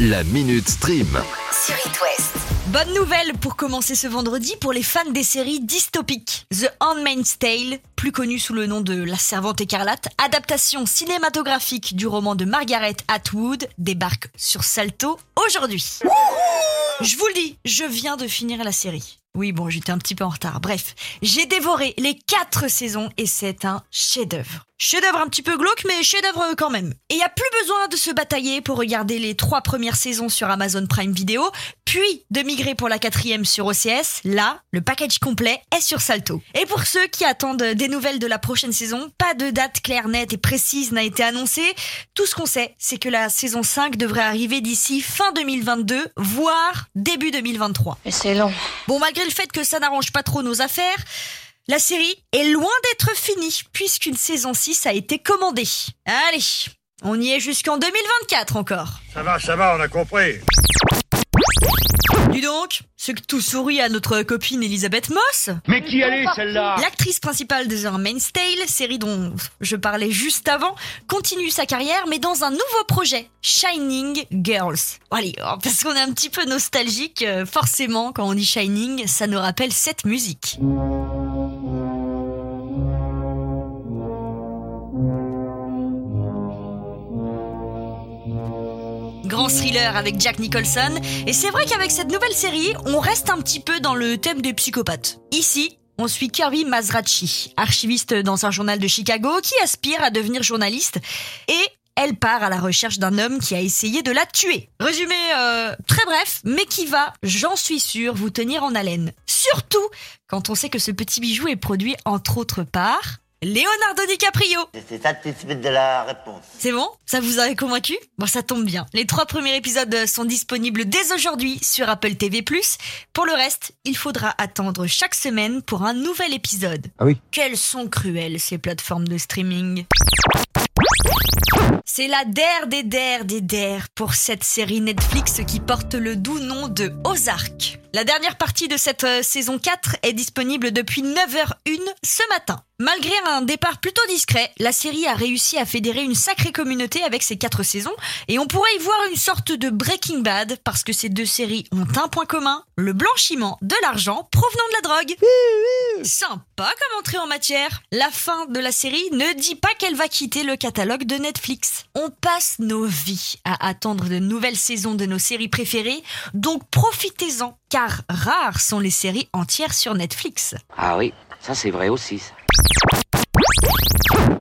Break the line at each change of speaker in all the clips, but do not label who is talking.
La Minute Stream.
sur It West.
Bonne nouvelle pour commencer ce vendredi pour les fans des séries dystopiques. The Handmaid's Tale, plus connu sous le nom de La Servante écarlate, adaptation cinématographique du roman de Margaret Atwood, débarque sur Salto aujourd'hui. Je vous le dis, je viens de finir la série. Oui, bon, j'étais un petit peu en retard. Bref, j'ai dévoré les quatre saisons et c'est un chef-d'œuvre. Chef-d'œuvre un petit peu glauque, mais chef-d'œuvre quand même. Et il y a plus besoin de se batailler pour regarder les trois premières saisons sur Amazon Prime Video, puis de migrer pour la quatrième sur OCS. Là, le package complet est sur Salto. Et pour ceux qui attendent des nouvelles de la prochaine saison, pas de date claire, nette et précise n'a été annoncée. Tout ce qu'on sait, c'est que la saison 5 devrait arriver d'ici fin 2022, voire début 2023.
Mais c'est long.
Bon, malgré le fait que ça n'arrange pas trop nos affaires, la série est loin d'être finie, puisqu'une saison 6 a été commandée. Allez, on y est jusqu'en 2024 encore.
Ça va, ça va, on a compris.
Dis donc, c'est que tout sourit à notre copine Elisabeth Moss.
Mais qui allait celle-là?
L'actrice principale de The Handmaid's Tale, série dont je parlais juste avant, continue sa carrière mais dans un nouveau projet, Shining Girls. Allez, oh, parce qu'on est un petit peu nostalgique, euh, forcément quand on dit Shining, ça nous rappelle cette musique. Grand thriller avec Jack Nicholson. Et c'est vrai qu'avec cette nouvelle série, on reste un petit peu dans le thème des psychopathes. Ici, on suit Kirby Mazrachi, archiviste dans un journal de Chicago qui aspire à devenir journaliste. Et elle part à la recherche d'un homme qui a essayé de la tuer. Résumé euh, très bref, mais qui va, j'en suis sûr, vous tenir en haleine. Surtout quand on sait que ce petit bijou est produit entre autres par Leonardo DiCaprio.
C'est satisfait de la réponse.
C'est bon? Ça vous a convaincu? Bon, ça tombe bien. Les trois premiers épisodes sont disponibles dès aujourd'hui sur Apple TV+. Pour le reste, il faudra attendre chaque semaine pour un nouvel épisode.
Ah oui.
Quelles sont cruelles ces plateformes de streaming? C'est la der des der des der pour cette série Netflix qui porte le doux nom de Ozark. La dernière partie de cette euh, saison 4 est disponible depuis 9h01 ce matin. Malgré un départ plutôt discret, la série a réussi à fédérer une sacrée communauté avec ses quatre saisons et on pourrait y voir une sorte de Breaking Bad parce que ces deux séries ont un point commun, le blanchiment de l'argent provenant de la drogue. Sympa comme entrée en matière. La fin de la série ne dit pas qu'elle va quitter le catalogue de Netflix. On passe nos vies à attendre de nouvelles saisons de nos séries préférées, donc profitez-en, car rares sont les séries entières sur Netflix.
Ah oui, ça c'est vrai aussi. ça.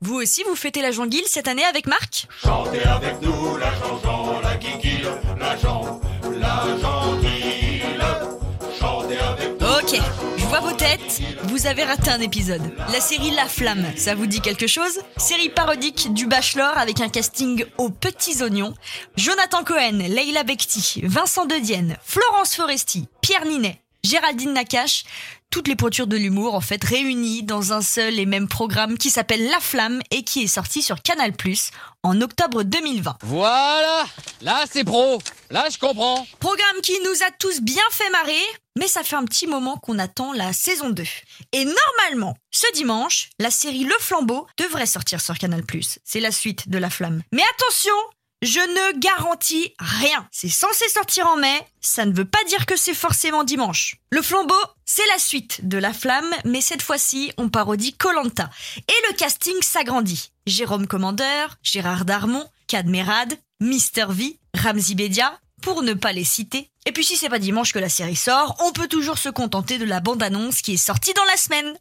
Vous aussi, vous fêtez la jonguille cette année avec Marc?
Chantez avec nous la chanson, la guiguille, la jambe, la gentille. Chantez avec nous.
Ok, vous avez raté un épisode. La série La Flamme, ça vous dit quelque chose? Série parodique du Bachelor avec un casting aux petits oignons. Jonathan Cohen, Leila Bekti, Vincent Dedienne, Florence Foresti, Pierre Ninet, Géraldine Nakache, toutes les pointures de l'humour en fait réunies dans un seul et même programme qui s'appelle La Flamme et qui est sorti sur Canal+ en octobre 2020.
Voilà Là, c'est pro Là, je comprends
Programme qui nous a tous bien fait marrer, mais ça fait un petit moment qu'on attend la saison 2. Et normalement, ce dimanche, la série Le Flambeau devrait sortir sur Canal+. C'est la suite de La Flamme. Mais attention je ne garantis rien. C'est censé sortir en mai, ça ne veut pas dire que c'est forcément dimanche. Le flambeau, c'est la suite de La Flamme, mais cette fois-ci, on parodie Colanta. Et le casting s'agrandit. Jérôme Commandeur, Gérard Darmon, Cadmerade, Mister V, Ramzi Bedia, pour ne pas les citer. Et puis si c'est pas dimanche que la série sort, on peut toujours se contenter de la bande-annonce qui est sortie dans la semaine.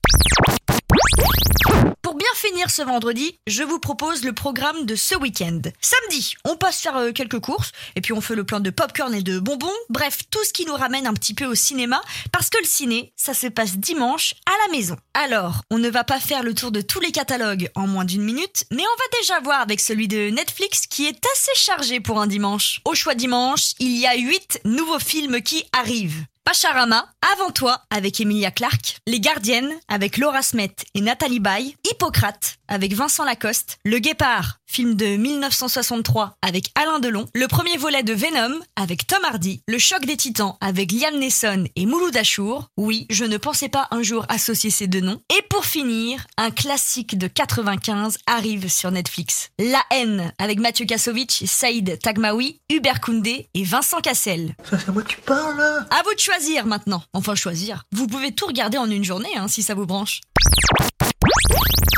Pour bien finir ce vendredi, je vous propose le programme de ce week-end. Samedi, on passe faire euh, quelques courses, et puis on fait le plein de popcorn et de bonbons, bref, tout ce qui nous ramène un petit peu au cinéma, parce que le ciné, ça se passe dimanche à la maison. Alors, on ne va pas faire le tour de tous les catalogues en moins d'une minute, mais on va déjà voir avec celui de Netflix qui est assez chargé pour un dimanche. Au choix dimanche, il y a 8 nouveaux films qui arrivent. Pacharama, Avant toi avec Emilia Clarke, Les Gardiennes avec Laura Smet et Nathalie Baye, Hippocrate avec Vincent Lacoste, Le Guépard, film de 1963 avec Alain Delon, le premier volet de Venom avec Tom Hardy, Le Choc des Titans avec Liam Neeson et Mouloud Achour. Oui, je ne pensais pas un jour associer ces deux noms. Et pour finir, un classique de 95 arrive sur Netflix. La haine avec Mathieu Kassovitch, Saïd Tagmaoui, Hubert Koundé et Vincent Cassel.
Ça, c'est à moi que tu parles là
À vous de choisir maintenant. Enfin choisir. Vous pouvez tout regarder en une journée hein, si ça vous branche.